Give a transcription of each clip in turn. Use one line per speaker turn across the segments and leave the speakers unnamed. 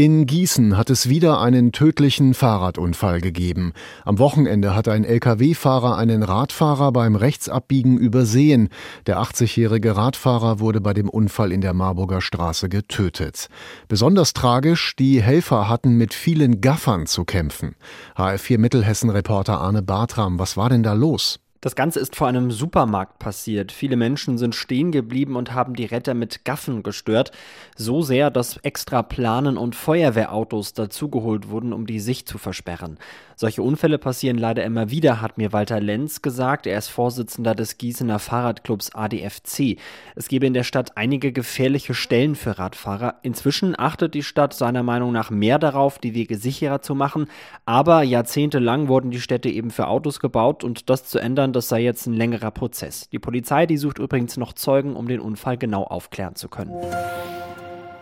In Gießen hat es wieder einen tödlichen Fahrradunfall gegeben. Am Wochenende hat ein Lkw-Fahrer einen Radfahrer beim Rechtsabbiegen übersehen. Der 80-jährige Radfahrer wurde bei dem Unfall in der Marburger Straße getötet. Besonders tragisch, die Helfer hatten mit vielen Gaffern zu kämpfen. HR4 Mittelhessen-Reporter Arne Bartram, was war denn da los?
Das Ganze ist vor einem Supermarkt passiert. Viele Menschen sind stehen geblieben und haben die Retter mit Gaffen gestört. So sehr, dass extra Planen und Feuerwehrautos dazugeholt wurden, um die Sicht zu versperren. Solche Unfälle passieren leider immer wieder, hat mir Walter Lenz gesagt. Er ist Vorsitzender des Gießener Fahrradclubs ADFC. Es gebe in der Stadt einige gefährliche Stellen für Radfahrer. Inzwischen achtet die Stadt seiner Meinung nach mehr darauf, die Wege sicherer zu machen. Aber jahrzehntelang wurden die Städte eben für Autos gebaut und das zu ändern, das sei jetzt ein längerer Prozess. Die Polizei, die sucht übrigens noch Zeugen, um den Unfall genau aufklären zu können.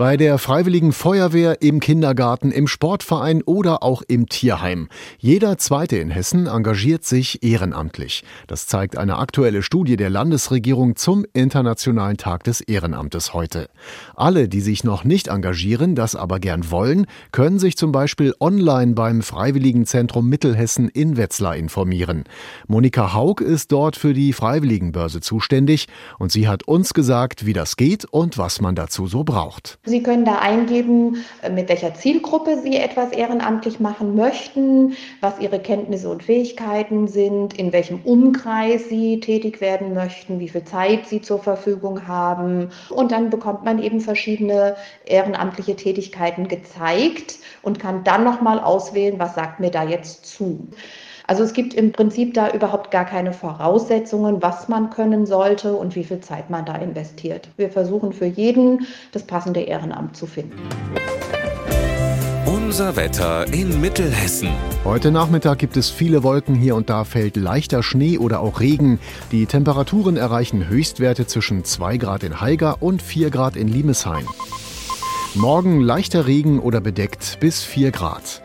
Bei der Freiwilligen Feuerwehr, im Kindergarten, im Sportverein oder auch im Tierheim. Jeder Zweite in Hessen engagiert sich ehrenamtlich. Das zeigt eine aktuelle Studie der Landesregierung zum Internationalen Tag des Ehrenamtes heute. Alle, die sich noch nicht engagieren, das aber gern wollen, können sich zum Beispiel online beim Freiwilligenzentrum Mittelhessen in Wetzlar informieren. Monika Haug ist dort für die Freiwilligenbörse zuständig und sie hat uns gesagt, wie das geht und was man dazu so braucht.
Sie können da eingeben, äh, mit welcher Zielgruppe Sie etwas ehrenamtlich machen möchten, was Ihre Kenntnisse und Fähigkeiten sind, in welchem Umkreis Sie tätig werden möchten, wie viel Zeit Sie zur Verfügung haben. Und dann bekommt man eben verschiedene ehrenamtliche Tätigkeiten gezeigt und kann dann nochmal auswählen, was sagt mir da jetzt zu. Also es gibt im Prinzip da überhaupt gar keine Voraussetzungen, was man können sollte und wie viel Zeit man da investiert. Wir versuchen für jeden das passende Ehrenamt zu finden.
Unser Wetter in Mittelhessen.
Heute Nachmittag gibt es viele Wolken, hier und da fällt leichter Schnee oder auch Regen. Die Temperaturen erreichen Höchstwerte zwischen 2 Grad in Haiger und 4 Grad in Limeshain. Morgen leichter Regen oder bedeckt bis 4 Grad.